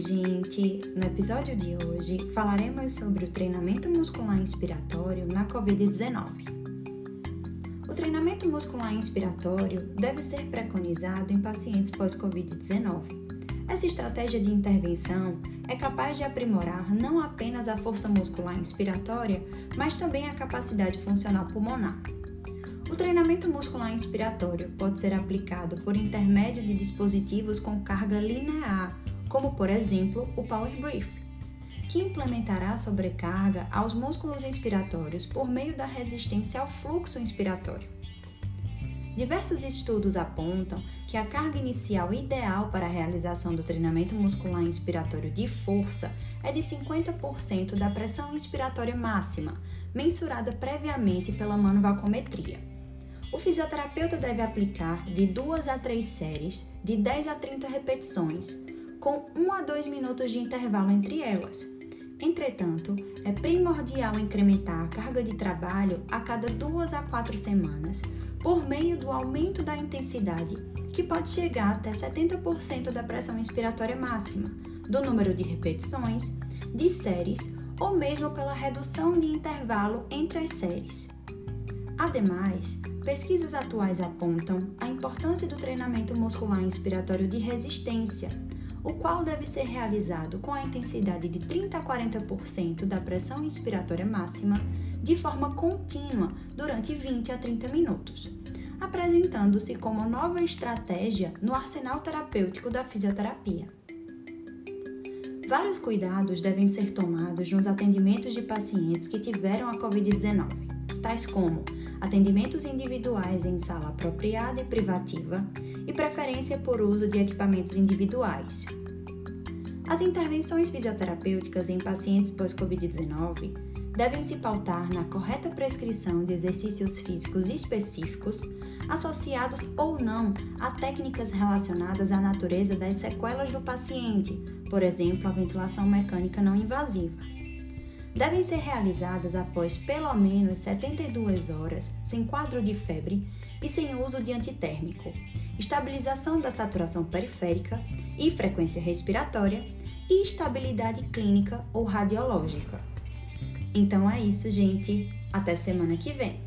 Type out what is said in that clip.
Oi, gente! No episódio de hoje falaremos sobre o treinamento muscular inspiratório na Covid-19. O treinamento muscular inspiratório deve ser preconizado em pacientes pós-Covid-19. Essa estratégia de intervenção é capaz de aprimorar não apenas a força muscular inspiratória, mas também a capacidade funcional pulmonar. O treinamento muscular inspiratório pode ser aplicado por intermédio de dispositivos com carga linear como por exemplo o Power Brief, que implementará sobrecarga aos músculos inspiratórios por meio da resistência ao fluxo inspiratório. Diversos estudos apontam que a carga inicial ideal para a realização do treinamento muscular inspiratório de força é de 50% da pressão inspiratória máxima, mensurada previamente pela manuvacometria. O fisioterapeuta deve aplicar de 2 a 3 séries de 10 a 30 repetições, com 1 a 2 minutos de intervalo entre elas. Entretanto, é primordial incrementar a carga de trabalho a cada 2 a 4 semanas por meio do aumento da intensidade, que pode chegar até 70% da pressão inspiratória máxima, do número de repetições, de séries ou mesmo pela redução de intervalo entre as séries. Ademais, pesquisas atuais apontam a importância do treinamento muscular inspiratório de resistência o qual deve ser realizado com a intensidade de 30 a 40% da pressão inspiratória máxima de forma contínua durante 20 a 30 minutos, apresentando-se como nova estratégia no arsenal terapêutico da fisioterapia. Vários cuidados devem ser tomados nos atendimentos de pacientes que tiveram a Covid-19, tais como atendimentos individuais em sala apropriada e privativa e preferência por uso de equipamentos individuais. As intervenções fisioterapêuticas em pacientes pós-Covid-19 devem se pautar na correta prescrição de exercícios físicos específicos, associados ou não a técnicas relacionadas à natureza das sequelas do paciente, por exemplo, a ventilação mecânica não invasiva. Devem ser realizadas após pelo menos 72 horas, sem quadro de febre e sem uso de antitérmico, estabilização da saturação periférica e frequência respiratória e estabilidade clínica ou radiológica. Então é isso, gente. Até semana que vem.